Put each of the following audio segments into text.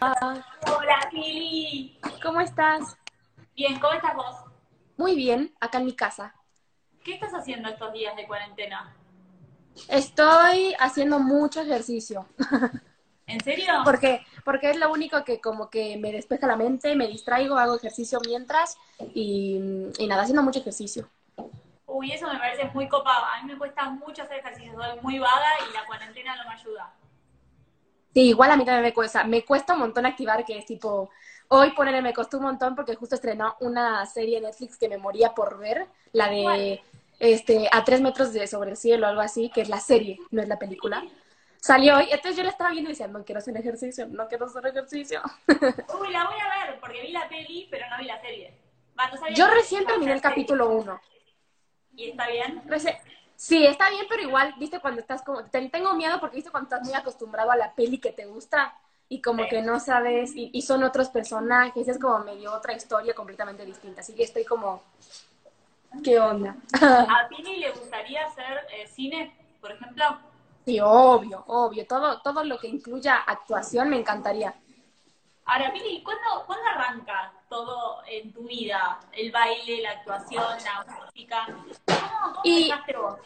Hola, Pili. ¿Cómo estás? Bien, ¿cómo estás vos? Muy bien, acá en mi casa. ¿Qué estás haciendo estos días de cuarentena? Estoy haciendo mucho ejercicio. ¿En serio? Porque, porque es lo único que como que me despeja la mente, me distraigo, hago ejercicio mientras y, y nada, haciendo mucho ejercicio. Uy, eso me parece muy copado. A mí me cuesta mucho hacer ejercicio, soy muy vaga y la cuarentena no me ayuda. Sí, igual a mí también me cuesta. Me cuesta un montón activar, que es tipo, hoy ponerle me costó un montón porque justo estrenó una serie Netflix que me moría por ver, la de ¿Cuál? este a tres metros de sobre el cielo o algo así, que es la serie, no es la película. Salió hoy, entonces yo la estaba viendo y decía, no quiero hacer ejercicio, no quiero hacer ejercicio. Uy, la voy a ver porque vi la peli, pero no vi la serie. Va, no sabía Yo que recién terminé el capítulo uno. ¿Y está bien? Reci- Sí, está bien, pero igual, viste, cuando estás como, te- tengo miedo porque viste cuando estás muy acostumbrado a la peli que te gusta y como Sí. que no sabes, y, y son otros personajes, es como medio otra historia completamente distinta, así que estoy como, ¿qué onda? ¿A Pili le gustaría hacer eh, cine, por ejemplo? Sí, obvio, obvio, todo, todo lo que incluya actuación me encantaría. Ahora, Pili, ¿cuándo, ¿cuándo arranca todo en tu vida? El baile, la actuación, la música. ¿Cómo, empezaste vos?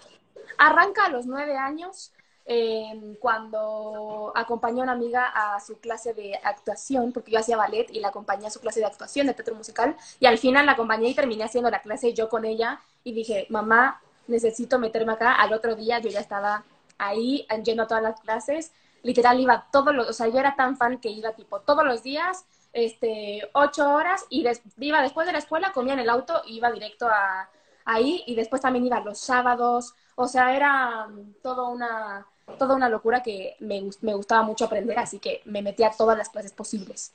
Arranca a los nueve años, eh, cuando acompañé a una amiga a su clase de actuación, porque yo hacía ballet y la acompañé a su clase de actuación de teatro musical, y al final la acompañé y terminé haciendo la clase yo con ella, y dije, mamá, necesito meterme acá. Al otro día yo ya estaba ahí yendo a todas las clases, literal iba todos los, o sea, yo era tan fan que iba tipo todos los días, este, ocho horas, y des- iba después de la escuela, comía en el auto, y iba directo a ahí, y después también iba los sábados, o sea, era mm, todo una, toda una locura que me, me gustaba mucho aprender, así que me metí a todas las clases posibles.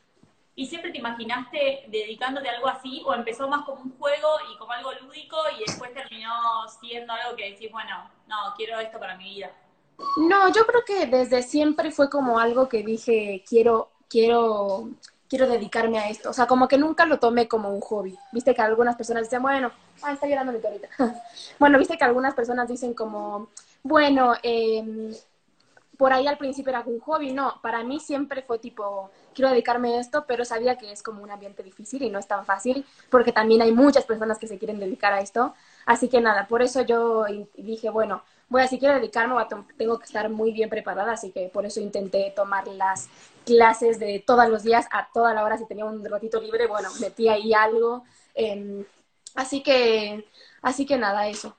¿Y siempre te imaginaste dedicándote a algo así o empezó más como un juego y como algo lúdico y después terminó siendo algo que decís, bueno, no, quiero esto para mi vida? No, yo creo que desde siempre fue como algo que dije, quiero, quiero, quiero dedicarme a esto. O sea, como que nunca lo tomé como un hobby. Viste que algunas personas dicen, bueno, ah, está llorando mi perrita. bueno, viste que algunas personas dicen como, bueno, eh, por ahí al principio era un hobby. No, para mí siempre fue tipo, quiero dedicarme a esto, pero sabía que es como un ambiente difícil y no es tan fácil, porque también hay muchas personas que se quieren dedicar a esto. Así que nada, por eso yo dije, bueno, voy a si quiero dedicarme, tengo que estar muy bien preparada, así que por eso intenté tomar las clases de todos los días a toda la hora, si tenía un ratito libre, bueno, metí ahí algo. em, así que, así que nada, eso.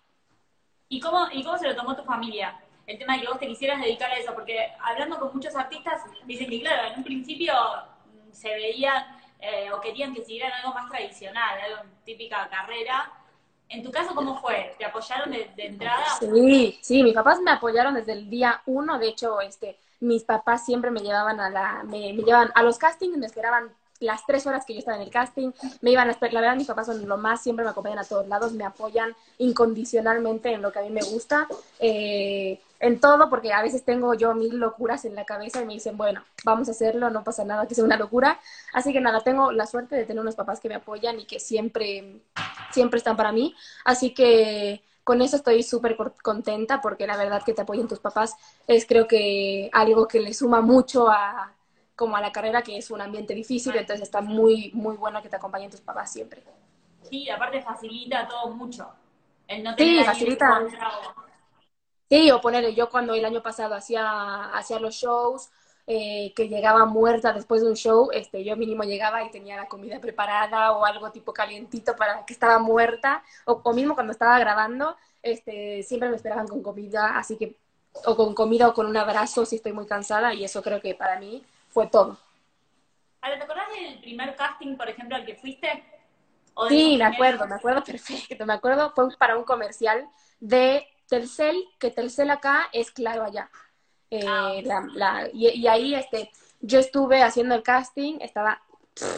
¿Y cómo, ¿Y cómo se lo tomó tu familia? El tema de que vos te quisieras dedicar a eso, porque hablando con muchos artistas, dicen que claro, en un principio mm, se veían eh, o querían que siguieran algo más tradicional, algo típica carrera. En tu caso, ¿cómo fue? ¿Te apoyaron de, entrada? Sí, sí, mis papás me apoyaron desde el día uno. De hecho, este, mis papás siempre me llevaban a la, me, me llevaban a los castings, me esperaban las tres horas que yo estaba en el casting, me iban a esperar, la verdad mis papás son lo más, siempre me acompañan a todos lados, me apoyan incondicionalmente en lo que a mí me gusta, eh, en todo, porque a veces tengo yo mil locuras en la cabeza y me dicen, bueno, vamos a hacerlo, no pasa nada, que sea una locura. Así que nada, tengo la suerte de tener unos papás que me apoyan y que siempre, siempre están para mí. Así que con eso estoy súper contenta porque la verdad que te apoyen tus papás es creo que algo que le suma mucho a como a la carrera que es un ambiente difícil, entonces está muy muy bueno que te acompañen tus papás siempre. Sí, aparte facilita todo mucho. El no Sí, tener ahí facilita. Sí, o ponerle yo cuando el año pasado hacía hacía los shows eh, que llegaba muerta después de un show, este, yo mínimo llegaba y tenía la comida preparada o algo tipo calientito para que estaba muerta, o, o mismo cuando estaba grabando, este, siempre me esperaban con comida, así que, o con comida o con un abrazo si estoy muy cansada, y eso creo que para mí fue todo. Ahora, ¿te acordás del primer casting, por ejemplo, al que fuiste? ¿O de Sí, me acuerdo, me acuerdo perfecto, me acuerdo, fue para un comercial de Telcel, que Telcel acá es claro allá. Eh, Ah, la- la- y, y ahí este, yo estuve haciendo el casting, estaba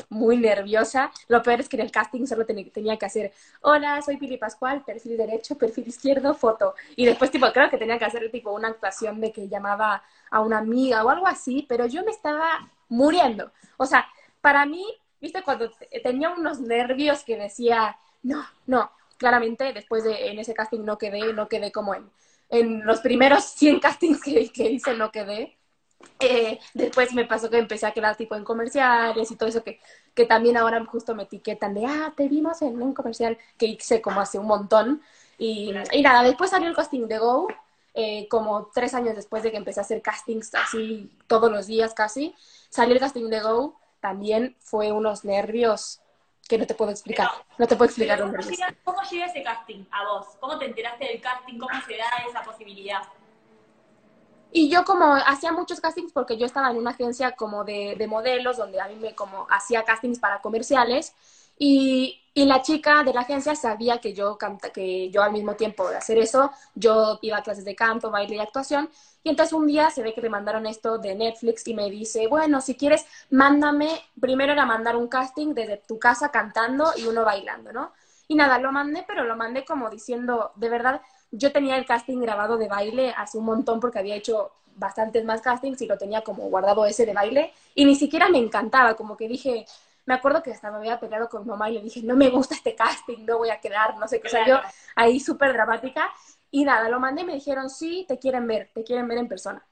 muy nerviosa. Lo peor es que en el casting solo ten- tenía que hacer, hola, soy Pili Pascual, perfil derecho, perfil izquierdo, foto. Y después, tipo, creo que tenía que hacer tipo una actuación de que llamaba a una amiga o algo así, pero yo me estaba muriendo. O sea, para mí, viste, cuando te- tenía unos nervios que decía, no, no, claramente después de en ese casting no quedé, no quedé como en, en los primeros 100 castings que, que hice, no quedé. Eh, después me pasó que empecé a quedar tipo en comerciales y todo eso que, que también ahora justo me etiquetan de, ah, te vimos en un comercial que hice como hace un montón. Y, y nada, después salió el casting de Go, eh, como tres años después de que empecé a hacer castings así todos los días casi. Salió el casting de Go, también fue unos nervios que no te puedo explicar. no te puedo explicar ¿cómo llega, ¿Cómo llega ese casting a vos? ¿Cómo te enteraste del casting? ¿Cómo se da esa posibilidad? Y yo como hacía muchos castings porque yo estaba en una agencia como de, de modelos donde a mí me como hacía castings para comerciales y, y, la chica de la agencia sabía que yo canta, que yo al mismo tiempo de hacer eso, yo iba a clases de canto, baile y actuación. Y entonces un día se ve que le mandaron esto de Netflix y me dice, bueno, si quieres, mándame, primero era mandar un casting desde tu casa cantando y uno bailando, ¿no? Y nada, lo mandé, pero lo mandé como diciendo, de verdad, yo tenía el casting grabado de baile hace un montón porque había hecho bastantes más castings y lo tenía como guardado ese de baile y ni siquiera me encantaba, como que dije, me acuerdo que hasta me había peleado con mi mamá y le dije, no me gusta este casting, no voy a quedar, no sé qué. O sea, yo ahí súper dramática. Y nada, lo mandé y me dijeron, sí, te quieren ver, te quieren ver en persona.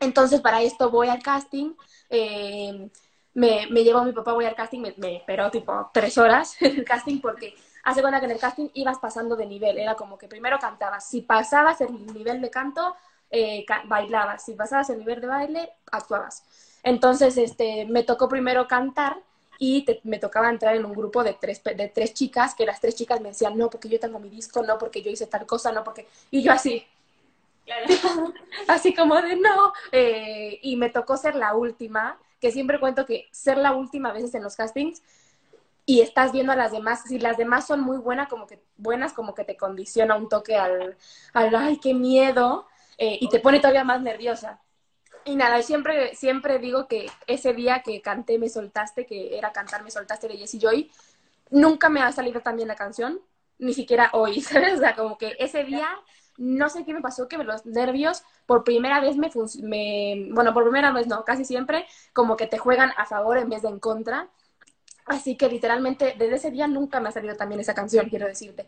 Entonces, para esto voy al casting. Eh, me, me llevó mi papá, voy al casting, me, me esperó tipo tres horas en el casting porque hace cuenta que en el casting ibas pasando de nivel. Era como que primero cantabas. Si pasabas el nivel de canto, eh, bailabas. Si pasabas el nivel de baile, actuabas. Entonces, este, me tocó primero cantar y me tocaba entrar en un grupo de tres, de tres chicas, que las tres chicas me decían, no, porque yo tengo mi disco, no, porque yo hice tal cosa, no, porque... Y yo así, así como de no. Eh, y me tocó ser la última, que siempre cuento que ser la última a veces en los castings y estás viendo a las demás, si las demás son muy buenas, como que, buenas, como que te condiciona un toque al, al ay, qué miedo, eh, y te pone todavía más nerviosa. Y nada, siempre, siempre digo que ese día que canté Me Soltaste, que era cantar Me Soltaste de Jessie Joy, nunca me ha salido tan bien la canción, ni siquiera hoy, ¿sabes? O sea, como que ese día, no sé qué me pasó, que los nervios por primera vez me, me, bueno, por primera vez no, casi siempre, como que te juegan a favor en vez de en contra. Así que literalmente desde ese día nunca me ha salido también esa canción, quiero decirte.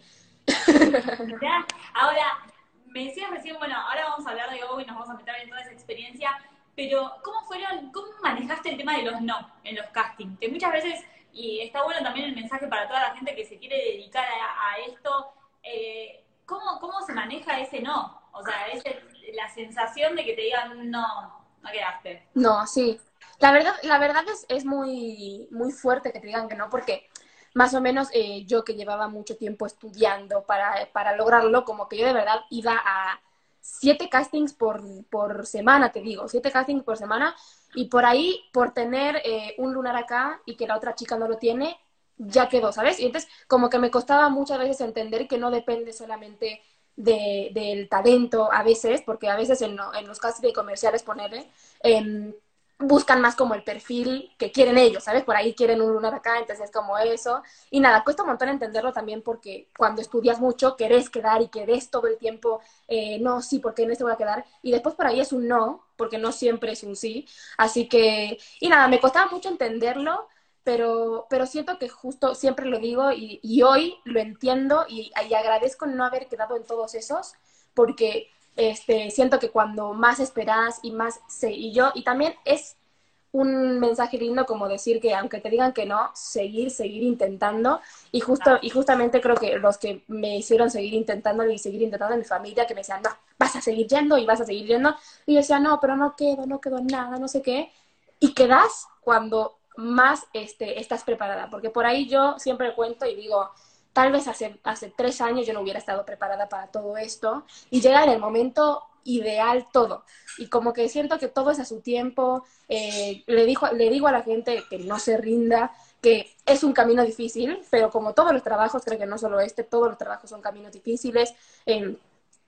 Ahora, me decías recién, bueno, ahora vamos a hablar de Go y nos vamos a meter en toda esa experiencia, pero ¿cómo fueron, cómo manejaste el tema de los no en los castings? Que muchas veces, y está bueno también el mensaje para toda la gente que se quiere dedicar a, esto, eh, ¿cómo, ¿cómo se maneja ese no? O sea, ese, la sensación de que te digan no, no quedaste. No, sí. La verdad, la verdad es, es muy, muy fuerte que te digan que no, porque más o menos eh, yo que llevaba mucho tiempo estudiando para, para lograrlo, como que yo de verdad iba a siete castings por, por semana, te digo, siete castings por semana, y por ahí, por tener eh, un lunar acá y que la otra chica no lo tiene, ya quedó, ¿sabes? Y entonces, como que me costaba muchas veces entender que no depende solamente de, del talento a veces, porque a veces en, en los castings comerciales, ponerle, eh, buscan más como el perfil que quieren ellos, ¿sabes? Por ahí quieren un lunar acá, entonces es como eso. Y nada, cuesta un montón entenderlo también porque cuando estudias mucho querés quedar y querés todo el tiempo, eh, no, sí, porque en este voy a quedar. Y después por ahí es un no, porque no siempre es un sí. Así que, y nada, me costaba mucho entenderlo, pero, pero siento que justo siempre lo digo y, hoy lo entiendo y, y agradezco no haber quedado en todos esos, porque este, siento que cuando más esperas y más sé, y yo, y también es un mensaje lindo como decir que aunque te digan que no, seguir, seguir intentando. Y justo, y justamente creo que los que me hicieron seguir intentando y seguir intentando mi familia, que me decían, no, vas a seguir yendo y vas a seguir yendo. Y yo decía, no, pero no quedo, no quedo nada, no sé qué. Y quedas cuando más este, estás preparada. Porque por ahí yo siempre cuento y digo, tal vez hace, hace tres años yo no hubiera estado preparada para todo esto y llega en el momento ideal todo. Y como que siento que todo es a su tiempo. Eh, le, dijo, le digo a la gente que no se rinda, que es un camino difícil, pero como todos los trabajos, creo que no solo este, todos los trabajos son caminos difíciles. Eh,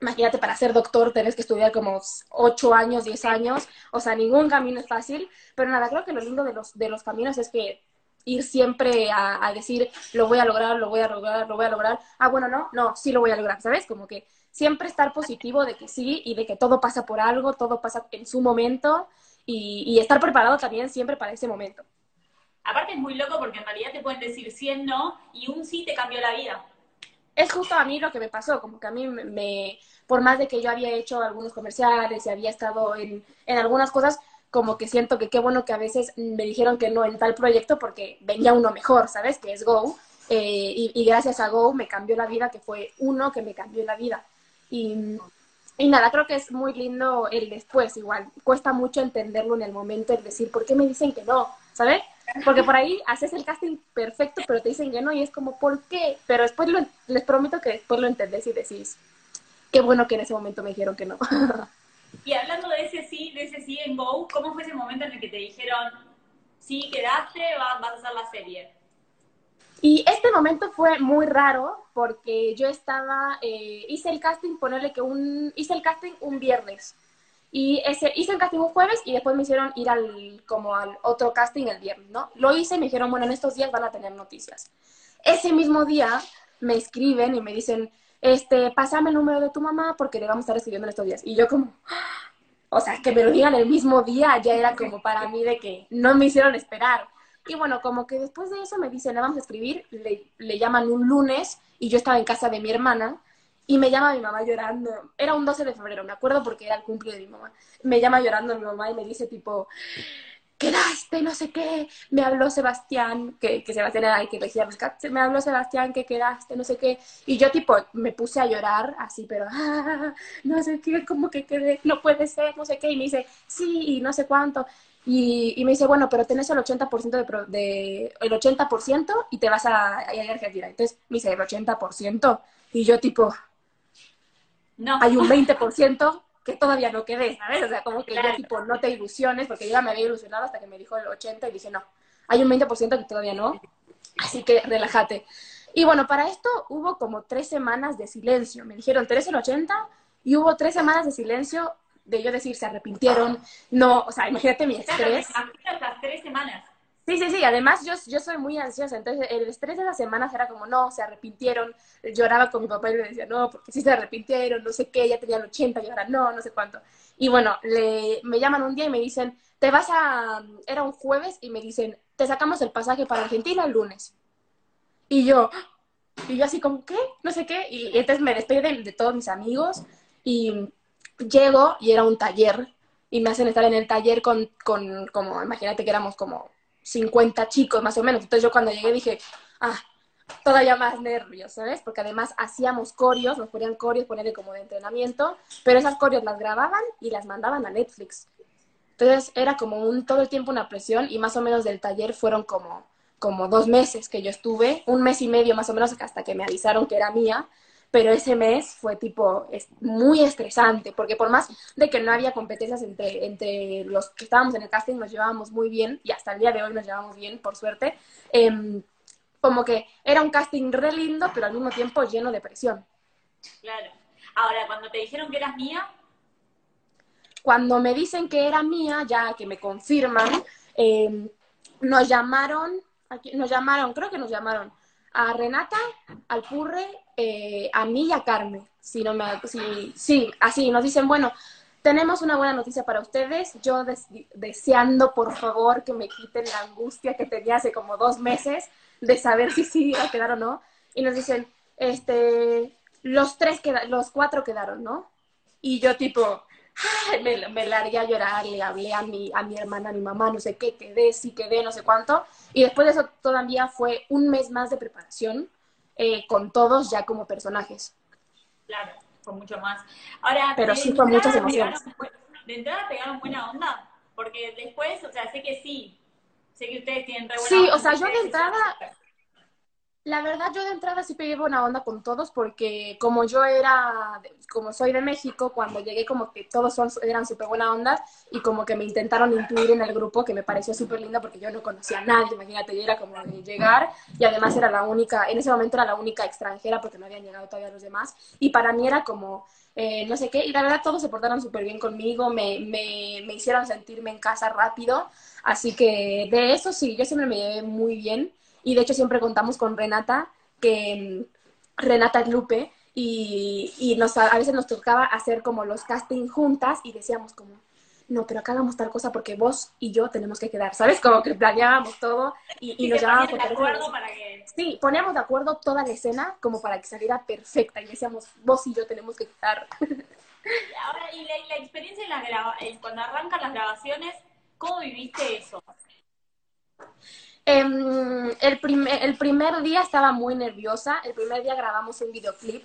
imagínate, para ser doctor tenés que estudiar como ocho años, diez años, o sea, ningún camino es fácil, pero nada, creo que lo lindo de los, de los caminos es que ir siempre a, decir, lo voy a lograr, lo voy a lograr, lo voy a lograr. Ah, bueno, no, no, sí lo voy a lograr, ¿sabes? Como que siempre estar positivo de que sí y de que todo pasa por algo, todo pasa en su momento y, estar preparado también siempre para ese momento. Aparte es muy loco porque en realidad te pueden decir 100 no y un sí te cambió la vida. Es justo a mí lo que me pasó, como que a mí me, por más de que yo había hecho algunos comerciales y había estado en, en algunas cosas, como que siento que qué bueno que a veces me dijeron que no en tal proyecto porque venía uno mejor, ¿sabes? Que es Go. Eh, y, y, gracias a Go me cambió la vida, que fue uno que me cambió la vida. Y, y nada, creo que es muy lindo el después, igual. Cuesta mucho entenderlo en el momento, el decir, ¿por qué me dicen que no? ¿Sabes? Porque por ahí haces el casting perfecto, pero te dicen que no y es como, ¿por qué? Pero después lo, les prometo que después lo entendés y decís, qué bueno que en ese momento me dijeron que no. Y hablando de ese sí, de ese sí en Go, ¿cómo fue ese momento en el que te dijeron, sí, quedaste, vas, a hacer la serie? Y este momento fue muy raro porque yo estaba, eh, hice el casting, ponerle que un, hice el casting un viernes. Y ese, hice el casting un jueves y después me hicieron ir al, como al otro casting el viernes, ¿no? Lo hice y me dijeron, bueno, en estos días van a tener noticias. Ese mismo día me escriben y me dicen, este, pásame el número de tu mamá porque le vamos a estar escribiendo en estos días. Y yo como, o sea, que me lo digan el mismo día ya era como para mí de que no me hicieron esperar. Y bueno, como que después de eso me dicen, le vamos a escribir, le, le llaman un lunes y yo estaba en casa de mi hermana y me llama mi mamá llorando. Era un 12 de febrero, me acuerdo porque era el cumple de mi mamá. Me llama llorando mi mamá y me dice tipo, quedaste, no sé qué, me habló Sebastián, que, que Sebastián era el que elegía me habló Sebastián que quedaste, no sé qué, y yo tipo me puse a llorar así, pero ah, no sé qué, como que quedé, no puede ser, no sé qué, y me dice, sí, y no sé cuánto, y, y me dice, bueno, pero tenés el 80% de, de, el 80% y te vas a, a, a Argentina, entonces me dice, el 80%, y yo tipo, no. hay un 20%, que todavía no quedé, ¿sabes? O sea, como que ya tipo, no te ilusiones, porque yo ya me había ilusionado hasta que me dijo el 80 y dije, no, hay un 20% que todavía no, así que relájate. Y bueno, para esto hubo como tres semanas de silencio. Me dijeron, ¿tres el 80? Y hubo tres semanas de silencio de yo decir, se arrepintieron, no, o sea, imagínate mi estrés. Las tres semanas. Sí, sí, sí. Además, yo, yo soy muy ansiosa. Entonces, el estrés de las semanas era como, no, se arrepintieron. Lloraba con mi papá y le decía, no, porque sí se arrepintieron, no sé qué, ya tenían 80 y ahora no, no sé cuánto. Y bueno, le, me llaman un día y me dicen, te vas a. Era un jueves y me dicen, te sacamos el pasaje para Argentina el lunes. Y yo, y yo así como, ¿qué? No sé qué. Y entonces me despido de, de todos mis amigos y llego y era un taller. Y me hacen estar en el taller con, con como, imagínate que éramos como 50 chicos más o menos. Entonces yo cuando llegué dije, ah, todavía más nervios, ¿sabes? Porque además hacíamos corios, nos ponían corios, ponerle como de entrenamiento, pero esas corios las grababan y las mandaban a Netflix. Entonces era como un, todo el tiempo una presión y más o menos del taller fueron como, como dos meses que yo estuve, un mes y medio más o menos hasta que me avisaron que era mía pero ese mes fue tipo es muy estresante, porque por más de que no había competencias entre, entre los que estábamos en el casting, nos llevábamos muy bien, y hasta el día de hoy nos llevamos bien, por suerte, eh, como que era un casting re lindo, pero al mismo tiempo lleno de presión. Claro. Ahora, cuando te dijeron que eras mía... Cuando me dicen que era mía, ya que me confirman, eh, nos llamaron, nos llamaron, creo que nos llamaron a Renata, al Purre, eh, a mí y a Carmen. Si no me, si, sí, así nos dicen, bueno, tenemos una buena noticia para ustedes. Yo deseando, por favor, que me quiten la angustia que tenía hace como dos meses de saber si sí iba a quedar o no. Y nos dicen, este, los tres quedaron, los cuatro quedaron, ¿no? Y yo tipo, me, me, largué a llorar, le hablé a mi, a mi hermana, a mi mamá, no sé qué, quedé, sí quedé, no sé cuánto. Y después de eso todavía fue un mes más de preparación eh, con todos ya como personajes. Claro, con mucho más. Ahora, Pero sí con muchas emociones. ¿De entrada pegaron buena onda? Porque después, o sea, sé que sí, sé que ustedes tienen re buena Sí, o sea, yo de entrada la verdad, yo de entrada sí pegué buena onda con todos porque como yo era, como soy de México, cuando llegué como que todos eran súper buena onda y como que me intentaron incluir en el grupo que me pareció súper linda porque yo no conocía a nadie, imagínate, yo era como de llegar y además era la única, en ese momento era la única extranjera porque no habían llegado todavía los demás y para mí era como, eh, no sé qué, y la verdad todos se portaron súper bien conmigo, me, me, me hicieron sentirme en casa rápido, así que de eso sí, yo siempre me llevé muy bien y de hecho siempre contamos con Renata, que mm, Renata es Lupe, y, y nos, a veces nos tocaba hacer como los casting juntas y decíamos como, no, pero acá hagamos tal cosa porque vos y yo tenemos que quedar, ¿sabes? Como que planeábamos todo y, y nos llamábamos por teléfono. Para que... Sí, poníamos de acuerdo toda la escena como para que saliera perfecta y decíamos, vos y yo tenemos que quedar. Ahora, y la, la experiencia en la graba cuando arrancan las grabaciones, ¿Cómo viviste eso? Em, el, primer, el primer día estaba muy nerviosa. El primer día grabamos un videoclip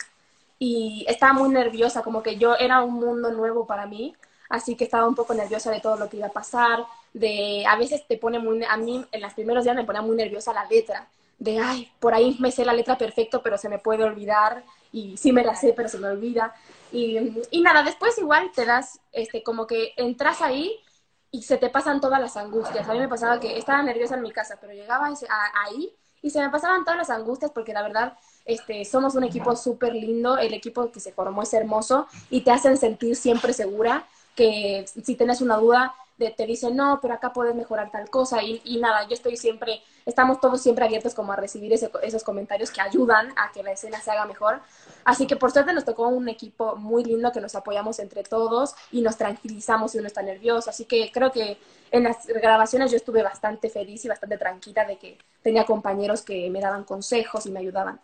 y estaba muy nerviosa, como que yo era un mundo nuevo para mí. Así que estaba un poco nerviosa de todo lo que iba a pasar. De, a veces te pone muy, a mí en los primeros días me ponía muy nerviosa la letra. De, ay, por ahí me sé la letra perfecto, pero se me puede olvidar. Y sí me la sé, pero se me olvida. Y, y nada, después igual te das, este, como que entras ahí y se te pasan todas las angustias. A mí me pasaba que estaba nerviosa en mi casa, pero llegaba ahí y se me pasaban todas las angustias porque la verdad este, somos un equipo súper lindo, el equipo que se formó es hermoso y te hacen sentir siempre segura que si tienes una duda te dicen, no, pero acá puedes mejorar tal cosa y, y, nada, yo estoy siempre, estamos todos siempre abiertos como a recibir ese, esos comentarios que ayudan a que la escena se haga mejor. Así que por suerte nos tocó un equipo muy lindo que nos apoyamos entre todos y nos tranquilizamos si uno está nervioso. Así que creo que en las grabaciones yo estuve bastante feliz y bastante tranquila de que tenía compañeros que me daban consejos y me ayudaban.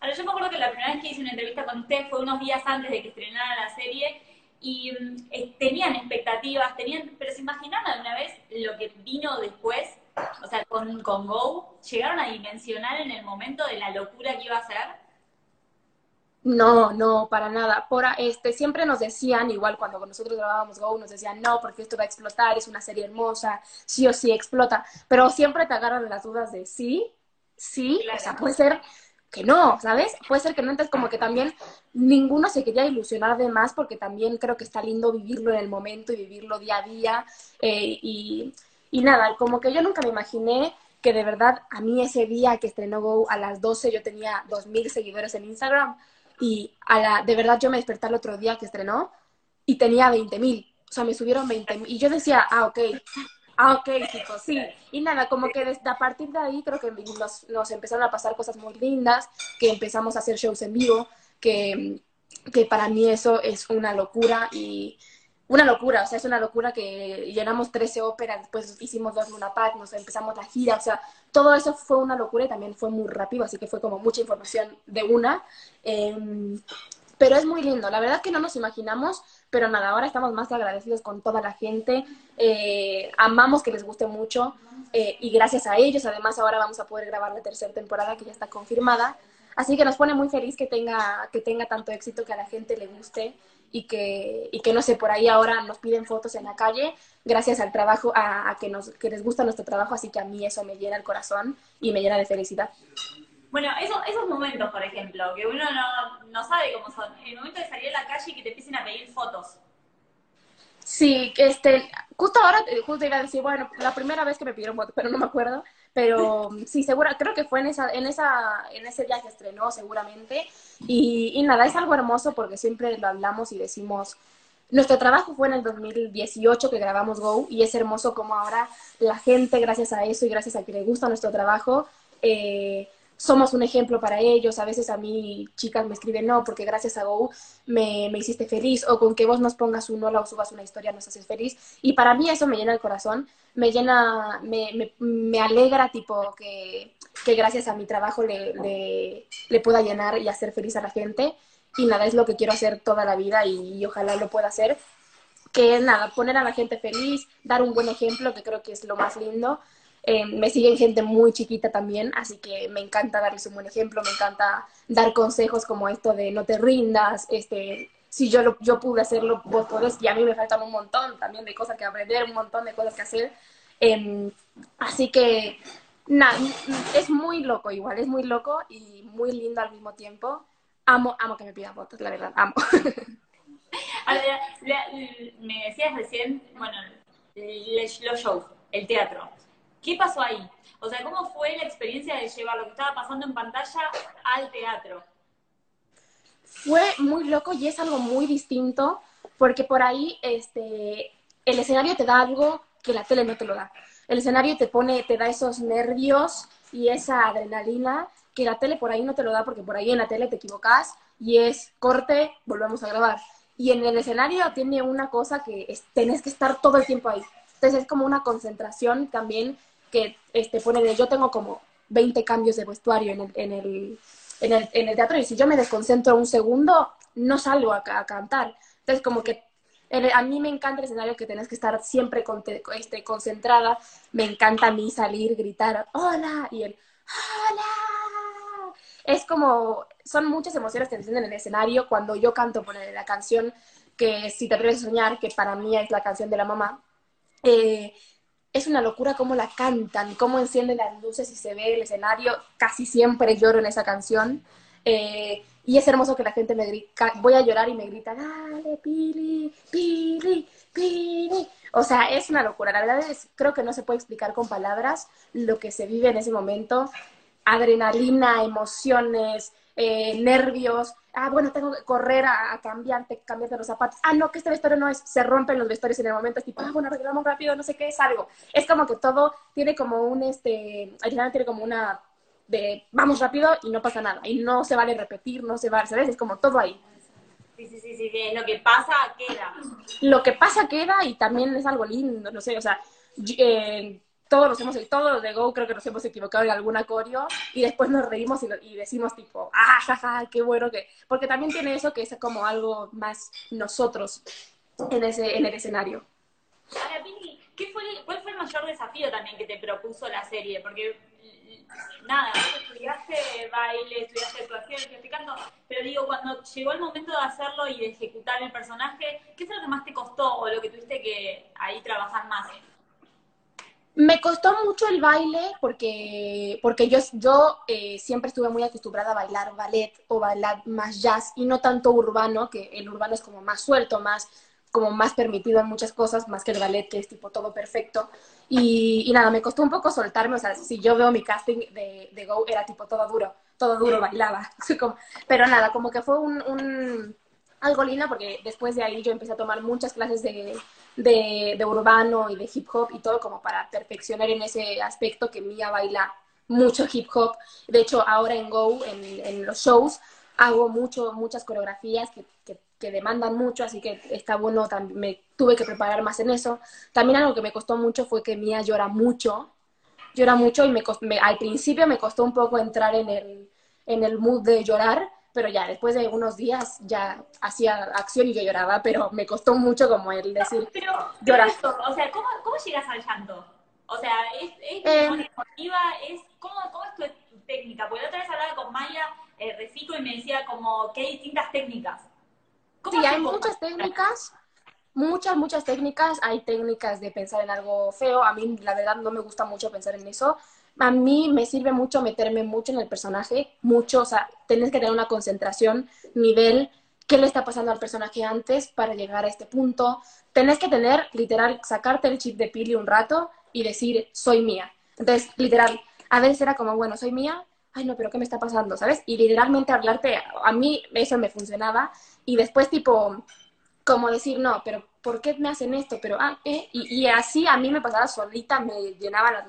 Ahora, yo me acuerdo que la primera vez que hice una entrevista con usted fue unos días antes de que estrenara la serie y mm, eh, tenían expectativas, tenían, pero se imaginaron alguna vez lo que vino después, o sea, con, con Go, llegaron a dimensionar en el momento de la locura que iba a ser. No, no, para nada. Por, este, siempre nos decían, igual cuando nosotros grabábamos Go, nos decían, no, porque esto va a explotar, es una serie hermosa, sí o sí explota. Pero siempre te agarran las dudas de sí, sí, o sea, puede ser que no, ¿sabes? Puede ser que no, entonces como que también ninguno se quería ilusionar de más porque también creo que está lindo vivirlo en el momento y vivirlo día a día. Eh, y, y nada, como que yo nunca me imaginé que de verdad a mí ese día que estrenó Go a las 12 yo tenía 2.000 seguidores en Instagram y a la, de verdad yo me desperté el otro día que estrenó y tenía 20.000. O sea, me subieron 20.000 y yo decía, ah, ok, Ah, ok, tipo, sí. Y nada, como que desde a partir de ahí creo que nos, nos empezaron a pasar cosas muy lindas, que empezamos a hacer shows en vivo, que, que para mí eso es una locura y una locura, o sea, es una locura que llenamos 13 óperas, después hicimos dos Luna Park, nos empezamos la gira, o sea, todo eso fue una locura y también fue muy rápido, así que fue como mucha información de una. Em, pero es muy lindo, la verdad que no nos imaginamos pero nada, ahora estamos más agradecidos con toda la gente, eh, amamos que les guste mucho eh, y gracias a ellos, además ahora vamos a poder grabar la tercera temporada que ya está confirmada, así que nos pone muy feliz que tenga, que tenga tanto éxito, que a la gente le guste y que, y que no sé, por ahí ahora nos piden fotos en la calle gracias al trabajo, a, que, nos, que les gusta nuestro trabajo, así que a mí eso me llena el corazón y me llena de felicidad. Bueno, esos momentos, por ejemplo, que uno no, no sabe cómo son. El momento de salir a la calle y que te empiecen a pedir fotos. Sí, este, justo ahora, eh, justo iba a decir, bueno, la primera vez que me pidieron fotos, pero no me acuerdo, pero sí, segura, creo que fue en esa, en esa, en ese día que estrenó, seguramente, y, y nada, es algo hermoso porque siempre lo hablamos y decimos, nuestro trabajo fue en el 2018 que grabamos Go, y es hermoso como ahora la gente, gracias a eso y gracias a que le gusta nuestro trabajo, eh, somos un ejemplo para ellos. A veces a mí chicas me escriben, no, porque gracias a Go me, me hiciste feliz, o con que vos nos pongas un hola o subas una historia nos haces feliz. Y para mí eso me llena el corazón, me llena, me, me, me alegra tipo que, que, gracias a mi trabajo le, le, le, pueda llenar y hacer feliz a la gente. Y nada, es lo que quiero hacer toda la vida y, y ojalá lo pueda hacer. Que es nada, poner a la gente feliz, dar un buen ejemplo, que creo que es lo más lindo. Eh, me siguen gente muy chiquita también, así que me encanta darles un buen ejemplo, me encanta dar consejos como esto de no te rindas, este, si yo, lo, yo pude hacerlo, vos podés, y a mí me faltan un montón también de cosas que aprender, un montón de cosas que hacer. Eh, así que, es muy loco igual, es muy loco y muy lindo al mismo tiempo. Amo, amo que me pidan fotos, la verdad, amo. me decías recién, bueno, los shows, el teatro. ¿Qué pasó ahí? O sea, ¿cómo fue la experiencia de llevar lo que estaba pasando en pantalla al teatro? Fue muy loco y es algo muy distinto porque por ahí este, el escenario te da algo que la tele no te lo da. El escenario te pone, te da esos nervios y esa adrenalina que la tele por ahí no te lo da porque por ahí en la tele te equivocas y es corte, volvemos a grabar. Y en el escenario tiene una cosa que es, tenés que estar todo el tiempo ahí. Entonces es como una concentración también que este, pone de yo tengo como 20 cambios de vestuario en el, en el, en el, en el teatro y si yo me desconcentro un segundo, no salgo a, a cantar. Entonces como que a mí me encanta el escenario que tenés que estar siempre con, este, concentrada. Me encanta a mí salir, gritar, hola, y el, hola. Es como, son muchas emociones que se sienten en el escenario cuando yo canto por la canción que Si te atreves a soñar, que para mí es la canción de la mamá. Eh, es una locura cómo la cantan, cómo encienden las luces y se ve el escenario. Casi siempre lloro en esa canción. Eh, y es hermoso que la gente me grita, voy a llorar y me grita, dale, Pili, Pili, Pili. O sea, es una locura. La verdad es, creo que no se puede explicar con palabras lo que se vive en ese momento. Adrenalina, emociones, eh, nervios. Ah, bueno, tengo que correr a, cambiarte, cambiarte los zapatos. Ah, no, que este vestuario no es. Se rompen los vestuarios en el momento. Es tipo, ah, bueno, arreglamos rápido, no sé qué, es algo. Es como que todo tiene como un, este, al final tiene como una de vamos rápido y no pasa nada. Y no se vale repetir, no se vale, ¿sabes? Es como todo ahí. Sí, sí, sí, sí, lo que pasa queda. Lo que pasa queda y también es algo lindo, no sé, o sea, eh, todos nos hemos, todos los de Go creo que nos hemos equivocado en alguna coreo y después nos reímos y, decimos tipo, ah, jaja, qué bueno que, porque también tiene eso que es como algo más nosotros en ese, en el escenario. Ahora, Pini, ¿qué fue, ¿cuál fue el mayor desafío también que te propuso la serie? Porque nada, estudiaste baile, estudiaste actuación, estudiaste canto, pero digo, cuando llegó el momento de hacerlo y de ejecutar el personaje, ¿qué es lo que más te costó o lo que tuviste que ahí trabajar más? Me costó mucho el baile porque, porque yo, yo eh, siempre estuve muy acostumbrada a bailar ballet o bailar más jazz y no tanto urbano, que el urbano es como más suelto, más como más permitido en muchas cosas, más que el ballet, que es tipo todo perfecto. Y, nada, me costó un poco soltarme, o sea, si yo veo mi casting de, de Go, era tipo todo duro, todo duro, bailaba. pero nada, como que fue un, un, algo lindo porque después de ahí yo empecé a tomar muchas clases de, de, urbano y de hip hop y todo como para perfeccionar en ese aspecto que Mía baila mucho hip hop. De hecho, ahora en Go, en, en los shows, hago mucho, muchas coreografías que, que demandan mucho, así que está bueno, me tuve que preparar más en eso. También algo que me costó mucho fue que Mía llora mucho, llora mucho y me, al principio me costó un poco entrar en el, en el mood de llorar, pero ya después de unos días ya hacía acción y yo lloraba, pero me costó mucho como el decir pero, llorar. o sea, ¿cómo, ¿cómo, llegas al llanto? O sea, ¿es, es eh? Es, ¿cómo, ¿Cómo es tu técnica? Porque la otra vez hablaba con Maya eh, Refico y me decía como que hay distintas técnicas. Sí, hay muchas técnicas, muchas, muchas técnicas. Hay técnicas de pensar en algo feo. A mí, la verdad, no me gusta mucho pensar en eso. A mí me sirve mucho meterme mucho en el personaje, mucho, o sea, tenés que tener una concentración, nivel, qué le está pasando al personaje antes para llegar a este punto. Tenés que tener, literal, sacarte el chip de pili un rato y decir, soy mía. Entonces, literal, a veces era como, bueno, soy mía, ay no, pero ¿qué me está pasando? ¿Sabes? Y literalmente hablarte, a mí eso me funcionaba y después tipo, como decir, no, pero ¿por qué me hacen esto? Pero, ah, ¿eh? y, así a mí me pasaba solita, me llenaba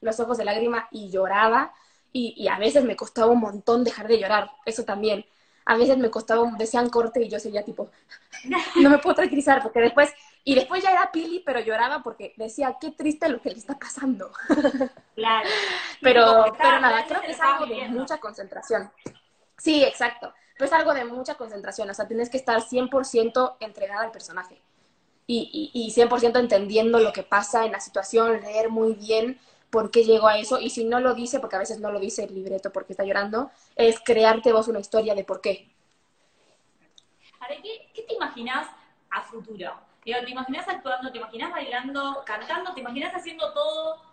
los ojos de lágrima y lloraba y, y, a veces me costaba un montón dejar de llorar, eso también. A veces me costaba, decían corte y yo seguía tipo, no me puedo tranquilizar porque después, y después ya era Pili, pero lloraba porque decía, qué triste lo que le está pasando. Claro. pero, pero nada, creo que es algo de mucha concentración. Sí, exacto pero es algo de mucha concentración, o sea, tienes que estar 100% entregada al personaje y, y, y 100% entendiendo lo que pasa en la situación, leer muy bien por qué llegó a eso, y si no lo dice, porque a veces no lo dice el libreto porque está llorando, es crearte vos una historia de por qué. ¿qué, qué te imaginas a futuro? ¿Te imaginas actuando, te imaginas bailando, cantando, te imaginas haciendo todo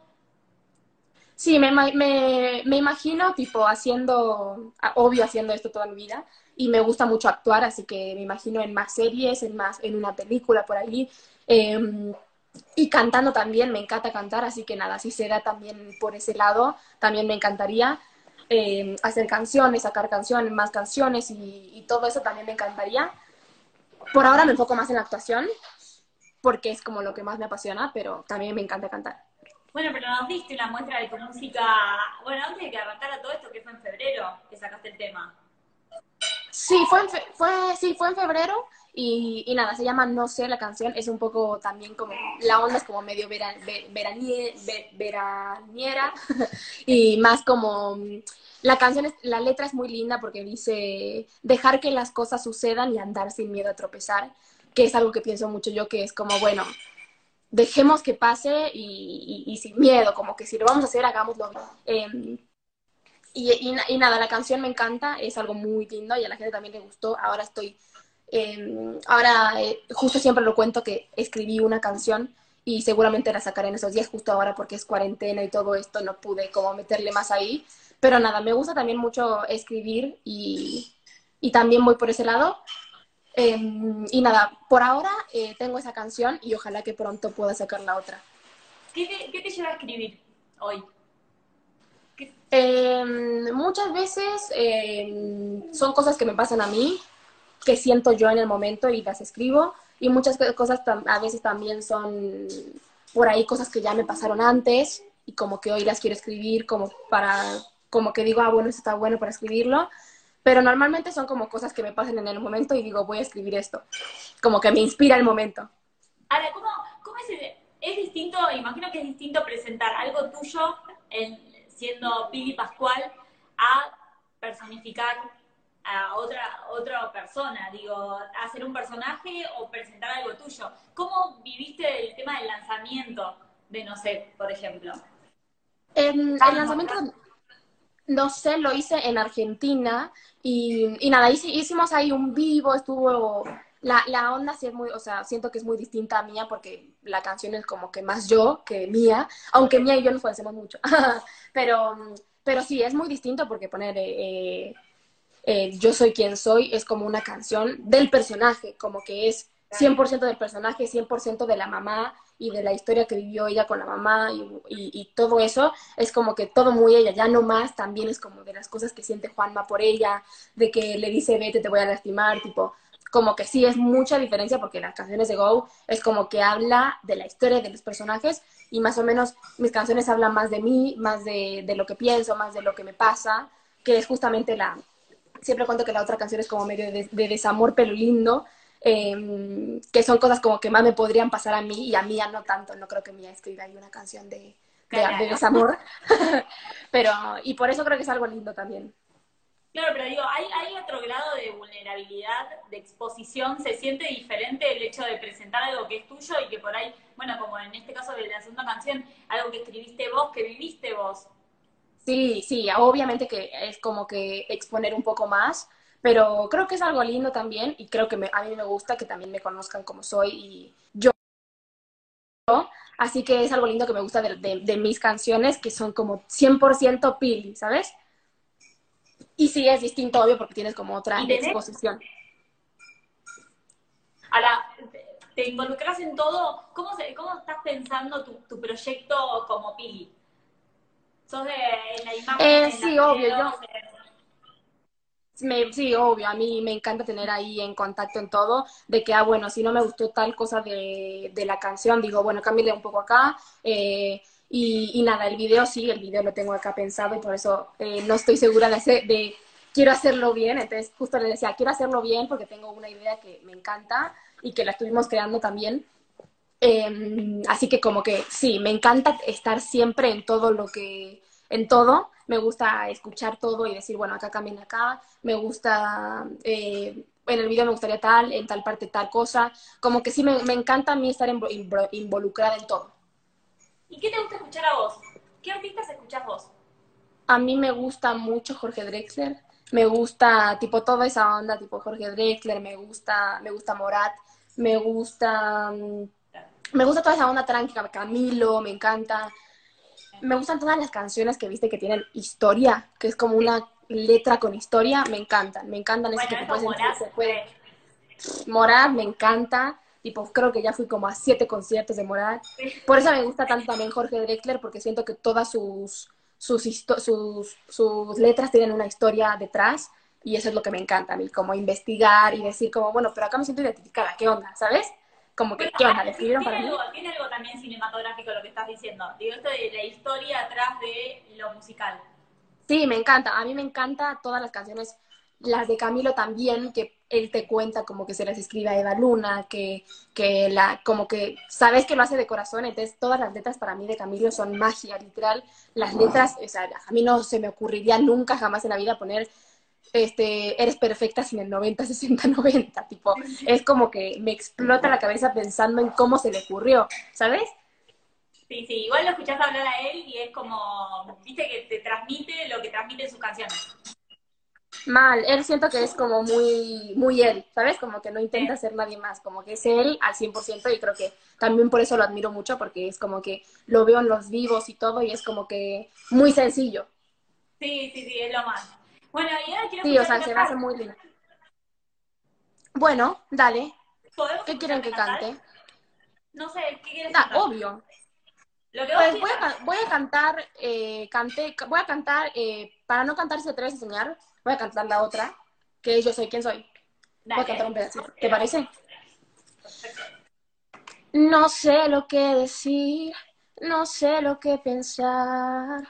Sí, me, me, me, imagino tipo haciendo, obvio haciendo esto toda mi vida y me gusta mucho actuar, así que me imagino en más series, en más, en una película por ahí. Em, y cantando también, me encanta cantar, así que nada, si se da también por ese lado, también me encantaría em, hacer canciones, sacar canciones, más canciones y, y todo eso también me encantaría. Por ahora me enfoco más en la actuación, porque es como lo que más me apasiona, pero también me encanta cantar. Bueno, pero nos diste una muestra de tu música, bueno, antes de que arrancara todo esto, que fue en febrero, que sacaste el tema. Sí, fue en, fue, sí, fue en febrero y, y, nada, se llama No sé la canción, es un poco también como, la onda es como medio vera, veraniera y más como, la canción, es, la letra es muy linda porque dice dejar que las cosas sucedan y andar sin miedo a tropezar que es algo que pienso mucho yo, que es como, bueno, dejemos que pase y, sin miedo, como que si lo vamos a hacer, hagámoslo bien. Eh, y, nada, la canción me encanta, es algo muy lindo y a la gente también le gustó. Ahora estoy, em, ahora eh, justo siempre lo cuento que escribí una canción y seguramente la sacaré en esos días justo ahora porque es cuarentena y todo esto, no pude como meterle más ahí. Pero nada, me gusta también mucho escribir y, y también voy por ese lado. Em, y nada, por ahora eh, tengo esa canción y ojalá que pronto pueda sacar la otra. ¿Qué te, qué te lleva a escribir hoy? Em, muchas veces son cosas que me pasan a mí, que siento yo en el momento y las escribo. Y muchas cosas a veces también son por ahí cosas que ya me pasaron antes y como que hoy las quiero escribir como para, como que digo, ah, bueno, esto está bueno para escribirlo. Pero normalmente son como cosas que me pasan en el momento y digo, voy a escribir esto. Como que me inspira el momento. Ahora, ¿cómo, cómo es, es distinto, imagino que es distinto presentar algo tuyo en, siendo Pili Pascual, a personificar a otra, otra persona, digo, hacer un personaje o presentar algo tuyo. ¿Cómo viviste el tema del lanzamiento de No sé, por ejemplo? el lanzamiento, no sé, lo hice en Argentina y, y nada, hicimos ahí un vivo, estuvo la, la, onda sí es muy, o sea, siento que es muy distinta a mía porque la canción es como que más yo que mía, aunque mía y yo nos conocemos mucho. pero, pero sí, es muy distinto porque poner eh, eh, Yo soy quien soy es como una canción del personaje, como que es 100% del personaje, 100% de la mamá y de la historia que vivió ella con la mamá y, y, todo eso, es como que todo muy ella, ya no más, también es como de las cosas que siente Juanma por ella, de que le dice, vete, te voy a lastimar, tipo, como que sí es mucha diferencia porque las canciones de Go es como que habla de la historia de los personajes y más o menos mis canciones hablan más de mí, más de, de lo que pienso, más de lo que me pasa, que es justamente la... Siempre cuento que la otra canción es como medio de, desamor pero lindo, em, que son cosas como que más me podrían pasar a mí y a Mía no tanto, no creo que Mía escriba ahí una canción de, de desamor, pero y por eso creo que es algo lindo también. Claro, pero digo, hay, hay otro grado de vulnerabilidad, de exposición, se siente diferente el hecho de presentar algo que es tuyo y que por ahí, bueno, como en este caso de la segunda canción, algo que escribiste vos, que viviste vos. Sí, sí, obviamente que es como que exponer un poco más, pero creo que es algo lindo también y creo que a mí me gusta que también me conozcan como soy y yo. Así que es algo lindo que me gusta de, de mis canciones, que son como 100% Pili, ¿sabes? Y sí, es distinto, obvio, porque tienes como otra exposición. Ahora, te involucras en todo. ¿Cómo, cómo estás pensando tu, proyecto como Pili? ¿Sos de la imagen? Eh, sí, obvio. Yo, sí, obvio, a mí me encanta tener ahí en contacto en todo, de que, ah, bueno, si no me gustó tal cosa de, de la canción, digo, bueno, cámbiale un poco acá, eh, y, nada, el video sí, el video lo tengo acá pensado y por eso eh, no estoy segura de, hacer, de quiero hacerlo bien. Entonces justo le decía, quiero hacerlo bien porque tengo una idea que me encanta y que la estuvimos creando también. Em, así que como que sí, me encanta estar siempre en todo lo que, en todo. Me gusta escuchar todo y decir, bueno, acá cambien acá. Me gusta, eh, en el video me gustaría tal, en tal parte tal cosa. Como que sí, me, me encanta a mí estar involucrada en todo. ¿Y qué te gusta escuchar a vos? ¿Qué artistas escuchás vos? A mí me gusta mucho Jorge Drexler, me gusta tipo toda esa onda, tipo Jorge Drexler, me gusta, me gusta Morat, me gusta, mm, me gusta toda esa onda tranquila, Camilo, me encanta. Me gustan todas las canciones que viste que tienen historia, que es como una letra con historia, me encantan, me encantan bueno, que Morat, se puede. Morat me encanta, Tipo, creo que ya fui como a siete conciertos de Morat. Por eso me gusta tanto también Jorge Drexler, porque siento que todas sus, sus, sus, sus letras tienen una historia detrás. Y eso es lo que me encanta a mí, como investigar y decir como, bueno, pero acá me siento identificada, ¿qué onda? ¿Sabes? Como que, ¿qué onda? ¿Le escribieron para algo, Tiene algo también cinematográfico lo que estás diciendo. Digo, esto de la historia atrás de lo musical. Sí, me encanta. A mí me encanta todas las canciones las de Camilo también, que él te cuenta como que se las escribe a Eva Luna, que, que la, como que sabes que lo hace de corazón, entonces todas las letras para mí de Camilo son magia, literal. Las letras, o sea, a mí no se me ocurriría nunca jamás en la vida poner este, eres perfecta sin el 90, 60, 90. Tipo, es como que me explota la cabeza pensando en cómo se le ocurrió, ¿sabes? Sí, sí, igual lo escuchás hablar a él y es como, viste que te transmite lo que transmite en sus canciones. Mal, él siento que es como muy, muy él, ¿sabes? Como que no intenta ser nadie más, como que es él al 100% y creo que también por eso lo admiro mucho, porque es como que lo veo en los vivos y todo y es como que muy sencillo. Sí, sí, sí, es lo más. Bueno, ahora quiero Sí, o sea, se me hace muy lindo. Bueno, dale. ¿Qué quieren que cante? No sé, ¿qué quieres ah, Obvio. Lo que pues voy a, voy a, cantar, eh, canté, voy a cantar, eh, para no cantar si te atreves a enseñar, voy a cantar la otra, que Yo soy quien soy. Voy a cantar un pedacito. ¿Te parece? No sé lo que decir, no sé lo que pensar.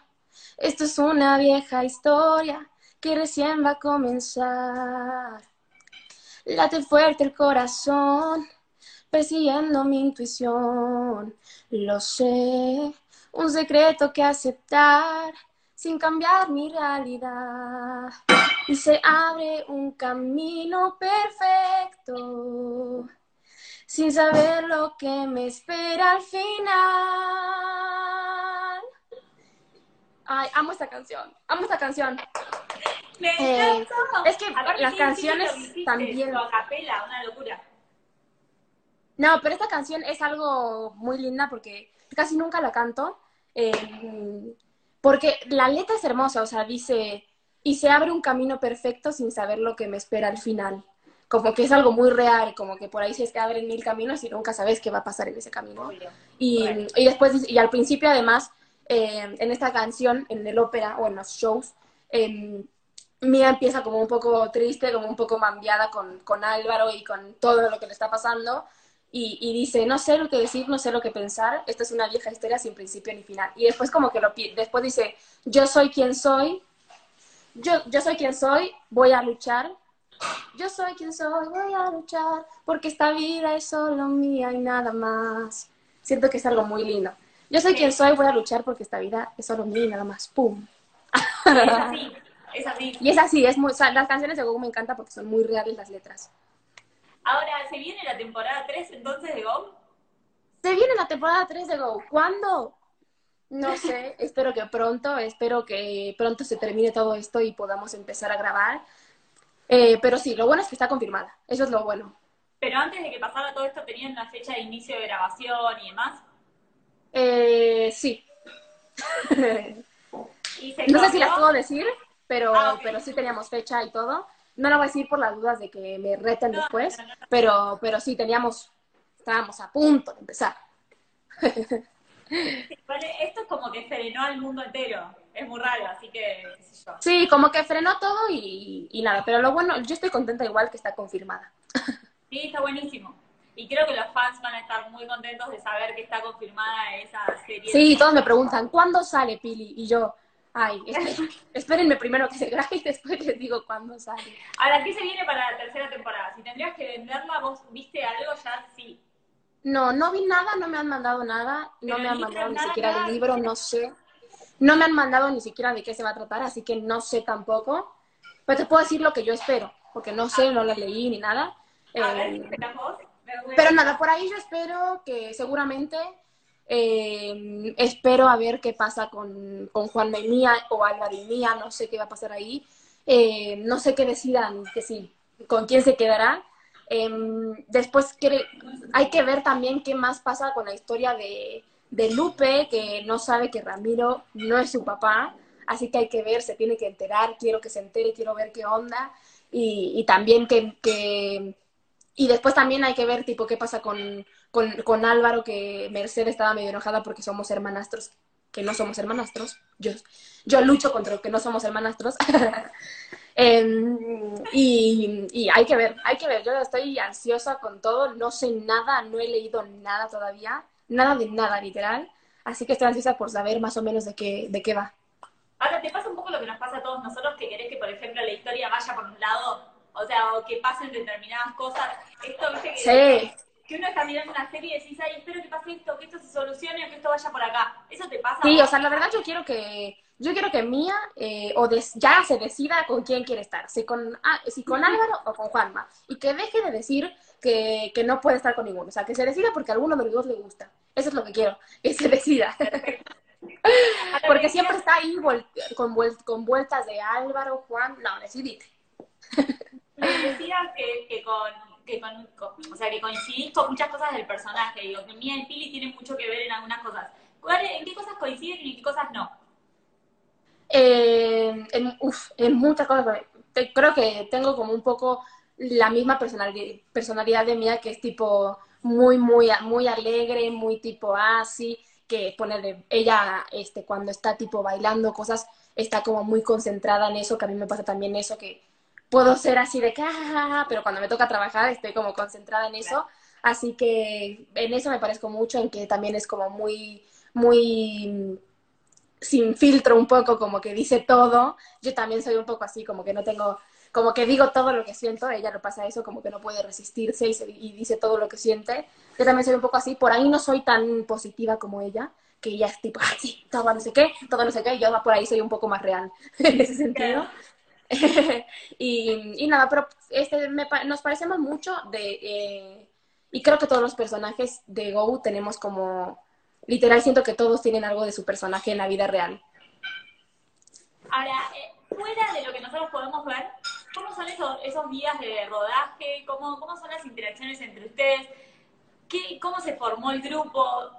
Esto es una vieja historia que recién va a comenzar. Late fuerte el corazón, persiguiendo mi intuición. Lo sé, un secreto que aceptar sin cambiar mi realidad. Y se abre un camino perfecto, sin saber lo que me espera al final. Ay, amo esta canción, amo esta canción. Eh, es que las canciones también... capela, una locura. No, pero esta canción es algo muy linda porque casi nunca la canto. Eh, porque la letra es hermosa, o sea, dice, y se abre un camino perfecto sin saber lo que me espera al final. Como que es algo muy real, como que por ahí se abren mil caminos y nunca sabes qué va a pasar en ese camino. Y, y, después, y al principio además, eh, en esta canción, en el ópera o en los shows, eh, Mía empieza como un poco triste, como un poco mambiada con, con Álvaro y con todo lo que le está pasando y, dice, no sé lo que decir, no sé lo que pensar, esta es una vieja historia sin principio ni final. Y después como que lo después dice, yo soy quien soy, yo, yo soy quien soy, voy a luchar, yo soy quien soy, voy a luchar, porque esta vida es solo mía y nada más. Siento que es algo muy lindo. Yo soy quien soy, voy a luchar porque esta vida es solo mía y nada más. ¡Pum! es así, es así. Y es así, es muy, las canciones de Goku me encantan porque son muy reales las letras. Ahora, ¿se viene la temporada 3 entonces de Go? Se viene la temporada 3 de Go. ¿Cuándo? No sé, espero que pronto, espero que pronto se termine todo esto y podamos empezar a grabar. Eh, pero sí, lo bueno es que está confirmada, eso es lo bueno. Pero antes de que pasara todo esto, ¿tenían la fecha de inicio de grabación y demás? Eh, sí. no sé si las puedo decir, pero, ah, pero sí teníamos fecha y todo. No lo voy a decir por las dudas de que me reten después, pero, pero sí, teníamos, estábamos a punto de empezar. esto es como que frenó al mundo entero. Es muy raro, así que, Sí, como que frenó todo y, y, nada. Pero lo bueno, yo estoy contenta igual que está confirmada. Sí, está buenísimo. Y creo que los fans van a estar muy contentos de saber que está confirmada esa serie. Sí, todos me preguntan, ¿cuándo sale Pili? Y yo, Ay, espérenme primero que se grabe y después les digo cuándo sale. Ahora, ¿qué se viene para la tercera temporada? Si tendrías que venderla, ¿vos viste algo ya? Sí. No, no vi nada, no me han mandado nada, no me han mandado ni siquiera el libro, no sé. No me han mandado ni siquiera de qué se va a tratar, así que no sé tampoco. Pero te puedo decir lo que yo espero, porque no sé, no la leí ni nada. Eh, pero nada, por ahí yo espero que seguramente eh, espero a ver qué pasa con, con Juan Mía o Álvaro y Mía, no sé qué va a pasar ahí. Eh, no sé qué decidan, que sí, con quién se quedará. Em, después hay que ver también qué más pasa con la historia de, de, Lupe, que no sabe que Ramiro no es su papá, así que hay que ver, se tiene que enterar, quiero que se entere, quiero ver qué onda, y, también que, y después también hay que ver tipo qué pasa con, con, Álvaro que Mercedes estaba medio enojada porque somos hermanastros, que no somos hermanastros. Yo, yo lucho contra que no somos hermanastros. Em, y, y, hay que ver, hay que ver. Yo estoy ansiosa con todo, no sé nada, no he leído nada todavía, nada de nada, literal. Así que estoy ansiosa por saber más o menos de qué, de qué va. Ahora, ¿te pasa un poco lo que nos pasa a todos nosotros, que querés que, por ejemplo, la historia vaya por un lado? O sea, o que pasen determinadas cosas. Esto, viste, que sí que uno está mirando una serie y decís, ay, espero que pase esto, que esto se solucione o que esto vaya por acá. ¿Eso te pasa? Sí, o sea, la verdad yo quiero que, Yo quiero que Mía eh, o ya se decida con quién quiere estar, si con, ah, si con Álvaro o con Juanma, y que deje de decir que, que, no puede estar con ninguno, o sea, que se decida porque a alguno de los dos le gusta. Eso es lo que quiero, que se decida. porque siempre está ahí con, con vueltas de Álvaro, Juan, no, decidite. Decías que, que con que con, o sea, que coincidís con muchas cosas del personaje. Digo, que Mía y Pili tienen mucho que ver en algunas cosas. ¿En qué cosas coinciden y en qué cosas no? Eh, en, uf, en muchas cosas. Creo que tengo como un poco la misma personalidad, personalidad de Mía, que es tipo muy, muy, muy alegre, muy tipo así, que pone ella, este, cuando está tipo bailando cosas, está como muy concentrada en eso, que a mí me pasa también eso, que puedo ser así de que, pero cuando me toca trabajar estoy como concentrada en eso. Así que en eso me parezco mucho, en que también es como muy, muy sin filtro un poco, como que dice todo. Yo también soy un poco así, como que no tengo, como que digo todo lo que siento. Ella le pasa eso, como que no puede resistirse y, dice todo lo que siente. Yo también soy un poco así. Por ahí no soy tan positiva como ella, que ella es tipo, ay, sí, todo no sé qué, todo no sé qué. Yo por ahí soy un poco más real en ese sentido. y, nada, pero este, nos parecemos mucho de... Eh, y creo que todos los personajes de Go tenemos como... Literal, siento que todos tienen algo de su personaje en la vida real. Ahora, eh, fuera de lo que nosotros podemos ver, ¿cómo son esos, esos días de rodaje? ¿Cómo, ¿Cómo son las interacciones entre ustedes? ¿Qué, ¿Cómo se formó el grupo?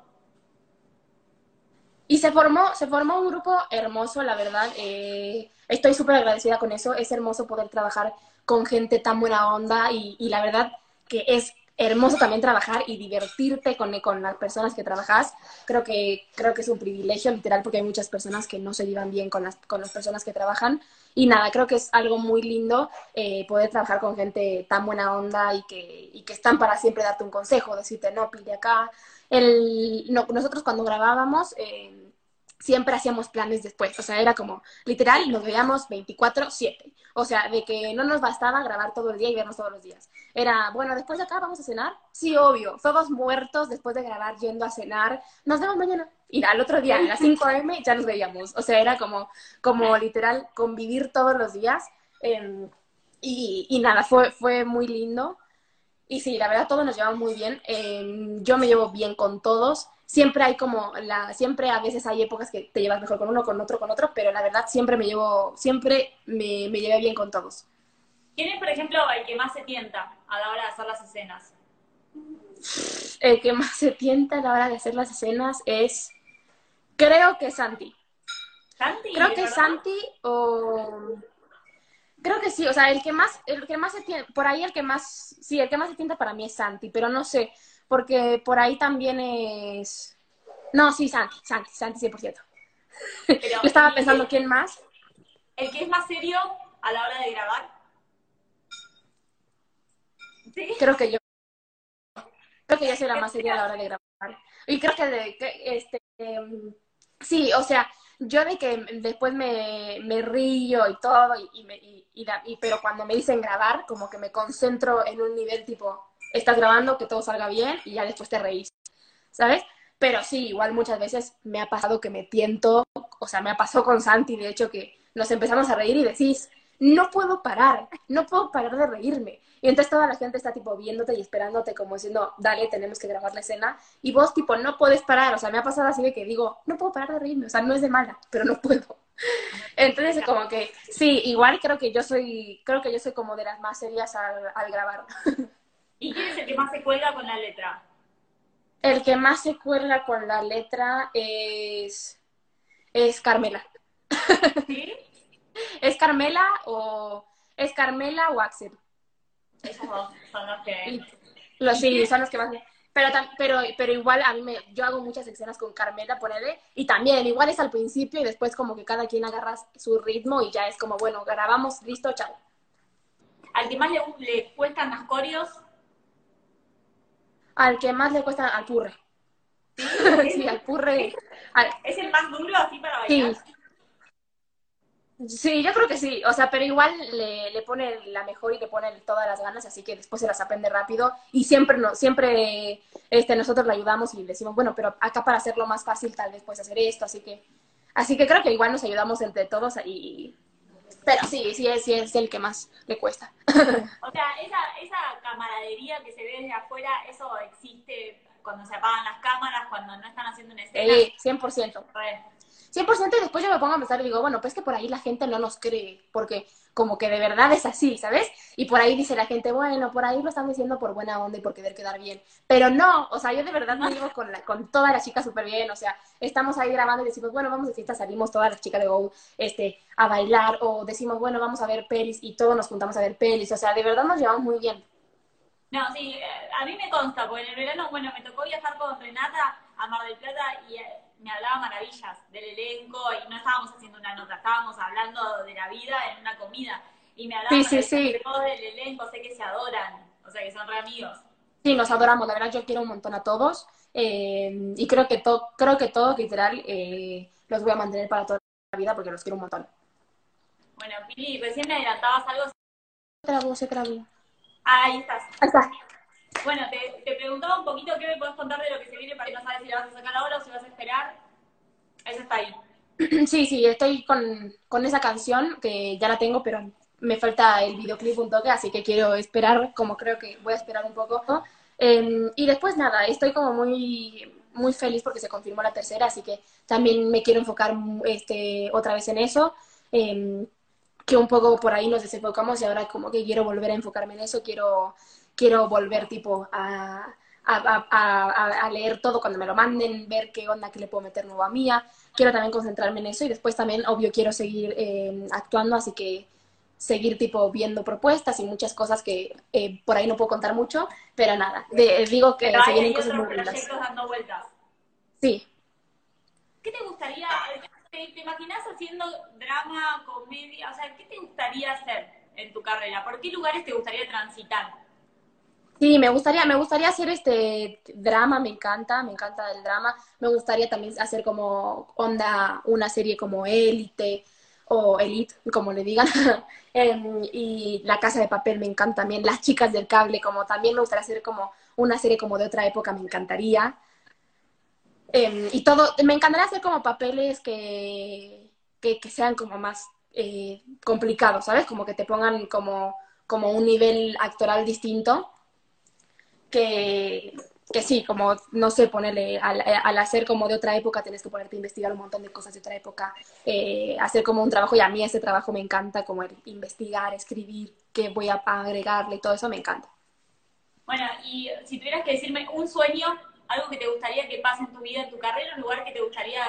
Y se formó, se formó un grupo hermoso, la verdad. Eh, estoy súper agradecida con eso. Es hermoso poder trabajar con gente tan buena onda y, la verdad que es hermoso también trabajar y divertirte con, con las personas que trabajas. Creo que, creo que es un privilegio, literal, porque hay muchas personas que no se llevan bien con las, con las personas que trabajan. Y nada, creo que es algo muy lindo eh, poder trabajar con gente tan buena onda y que, y que están para siempre darte un consejo, decirte, no, pide acá, el, no, nosotros cuando grabábamos eh, siempre hacíamos planes después, o sea, era como, literal, nos veíamos 24/7, o sea, de que no nos bastaba grabar todo el día y vernos todos los días. Era, bueno, después de acá vamos a cenar, sí, obvio, todos muertos después de grabar yendo a cenar, nos vemos mañana. Y al otro día, a las 5 am, ya nos veíamos, o sea, era como, como literal convivir todos los días. Em, y, y, nada, fue, fue muy lindo. Y sí, la verdad todos nos llevamos muy bien. Em, yo me llevo bien con todos. Siempre hay como la, siempre a veces hay épocas que te llevas mejor con uno, con otro, con otro, pero la verdad siempre me llevo, siempre me, me llevé bien con todos. ¿Quién es, por ejemplo, el que más se tienta a la hora de hacer las escenas? El que más se tienta a la hora de hacer las escenas es, creo que Santi. ¿Santi? Creo que Santi o Creo que sí, o sea, el que más, el que más se tiene, por ahí el que más, sí, el que más se tienta para mí es Santi, pero no sé, porque por ahí también es, no, sí, Santi, Santi, Santi 100%. Pero, yo estaba pensando, ¿quién más? ¿El que es más serio a la hora de grabar? ¿Sí? Creo que yo. Creo que yo soy la más seria a la hora de grabar. Y creo que, de, que este, em, sí, o sea, yo de que después me, me río y todo, y, me, y, pero cuando me dicen grabar, como que me concentro en un nivel tipo, estás grabando, que todo salga bien, y ya después te reís, ¿sabes? Pero sí, igual muchas veces me ha pasado que me tiento, o sea, me ha pasado con Santi, de hecho, que nos empezamos a reír y decís, no puedo parar, no puedo parar de reírme. Y entonces toda la gente está tipo viéndote y esperándote como diciendo, dale, tenemos que grabar la escena. Y vos tipo, no puedes parar. O sea, me ha pasado así de que digo, no puedo parar de reírme. O sea, no es de mala, pero no puedo. Entonces como que, sí, igual creo que yo soy, creo que yo soy como de las más serias al, al grabar. ¿Y quién es el que más se cuelga con la letra? El que más se cuelga con la letra es, es Carmela. ¿Sí? ¿Es Carmela o es Carmela o Axel? Esos son los que... Los, sí, son los que más... Pero, pero, pero igual a mí me, yo hago muchas escenas con Carmela, ponele, y también igual es al principio y después como que cada quien agarra su ritmo y ya es como, bueno, grabamos, listo, chao. ¿Al que más le, le cuestan las corios? Al que más le cuesta al purre. Sí, al purre. ¿Es el más duro así para bailar? Sí. Sí, yo creo que sí, o sea, pero igual le, le pone la mejor y le pone todas las ganas, así que después se las aprende rápido y siempre no, siempre este, nosotros le ayudamos y le decimos, bueno, pero acá para hacerlo más fácil tal vez puedes hacer esto, así que Así que creo que igual nos ayudamos entre todos y... Pero sí, sí es, sí es el que más le cuesta. O sea, esa, esa camaradería que se ve desde afuera, eso existe cuando se apagan las cámaras, cuando no están haciendo una escena. Sí, 100%. 100% y después yo me pongo a pensar y digo, bueno, pues que por ahí la gente no nos cree, porque como que de verdad es así, ¿sabes? Y por ahí dice la gente, bueno, por ahí lo están diciendo por buena onda y por querer quedar bien. Pero no, o sea, yo de verdad me digo con, la, con todas las chicas súper bien, o sea, estamos ahí grabando y decimos, bueno, vamos de fiesta, salimos todas las chicas de Go este, a bailar, o decimos, bueno, vamos a ver pelis y todos nos juntamos a ver pelis, o sea, de verdad nos llevamos muy bien. No, sí, eh, a mí me consta, porque en el verano, bueno, me tocó viajar con Renata a Mar del Plata y eh, me hablaba maravillas del elenco y no estábamos haciendo una nota, estábamos hablando de la vida en una comida. Y me hablaba sí, sí, del elenco, sé que se adoran, o sea, que son re amigos. Sí, nos adoramos, la verdad yo quiero un montón a todos eh, y creo que, todo creo que todos, literal, eh, los voy a mantener para toda la vida porque los quiero un montón. Bueno, Pili, recién me adelantabas algo. Se trabó, se trabó. Ah, ahí estás. Ahí está. Bueno, te, te, preguntaba un poquito qué me puedes contar de lo que se viene para que no sabes si la vas a sacar ahora o si vas a esperar. Eso está ahí. Sí, sí, estoy con, con esa canción que ya la tengo, pero me falta el videoclip un toque, así que quiero esperar, como creo que voy a esperar un poco. Eh, y después nada, estoy como muy muy feliz porque se confirmó la tercera, así que también me quiero enfocar este, otra vez en eso. Eh, que un poco por ahí nos desenfocamos y ahora como que quiero volver a enfocarme en eso, quiero quiero volver tipo a, a, leer todo cuando me lo manden, ver qué onda que le puedo meter nuevo a mía. Quiero también concentrarme en eso y después también, obvio, quiero seguir eh, actuando, así que seguir tipo viendo propuestas y muchas cosas que eh, por ahí no puedo contar mucho, pero nada, digo que se vienen cosas muy lindas. dando vueltas. Sí. ¿Qué te gustaría, te, te imaginas haciendo drama, comedia? O sea, ¿qué te gustaría hacer en tu carrera? ¿Por qué lugares te gustaría transitar? Sí, me gustaría, me gustaría hacer este drama, me encanta, me encanta el drama. Me gustaría también hacer como onda, una serie como Élite o Elite, como le digan. Em, y La Casa de Papel me encanta también. Las Chicas del Cable, como también me gustaría hacer como una serie como de otra época, me encantaría. Em, y todo, me encantaría hacer como papeles que, que, sean como más eh, complicados, ¿sabes? Como que te pongan como, como un nivel actoral distinto que, que sí, como, no sé, ponerle, al, al, hacer como de otra época, tienes que ponerte a investigar un montón de cosas de otra época, eh, hacer como un trabajo, y a mí ese trabajo me encanta, como el investigar, escribir, qué voy a agregarle, todo eso me encanta. Bueno, y si tuvieras que decirme un sueño, algo que te gustaría que pase en tu vida, en tu carrera, un lugar que te gustaría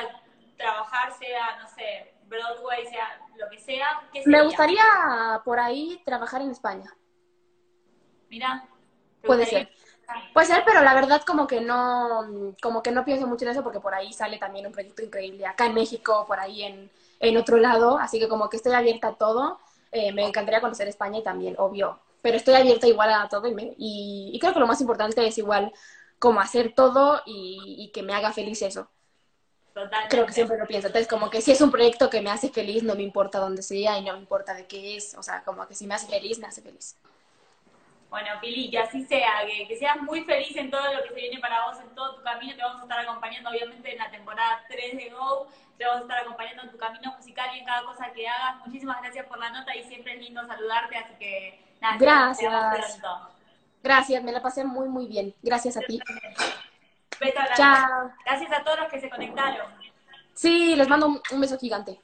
trabajar, sea, no sé, Broadway, sea lo que sea, ¿qué Me gustaría por ahí trabajar en España. Mira. Puede ser. Puede ser, pero la verdad como que no, como que no pienso mucho en eso porque por ahí sale también un proyecto increíble acá en México, por ahí en, en otro lado, así que como que estoy abierta a todo. Eh, me encantaría conocer España y también, obvio, pero estoy abierta igual a todo y, y, creo que lo más importante es igual como hacer todo y, y que me haga feliz eso. Totalmente. Creo que siempre lo pienso. Entonces, como que si es un proyecto que me hace feliz, no me importa dónde sea y no me importa de qué es. O sea, como que si me hace feliz, me hace feliz. Bueno, Pili, que así sea, que, seas muy feliz en todo lo que se viene para vos, en todo tu camino. Te vamos a estar acompañando, obviamente, en la temporada 3 de Go. Te vamos a estar acompañando en tu camino musical y en cada cosa que hagas. Muchísimas gracias por la nota y siempre es lindo saludarte, así que nada, gracias. Gracias, me la pasé muy, muy bien. Gracias a ti. Beso, Chao. Gracias a todos los que se conectaron. Sí, les mando un beso gigante.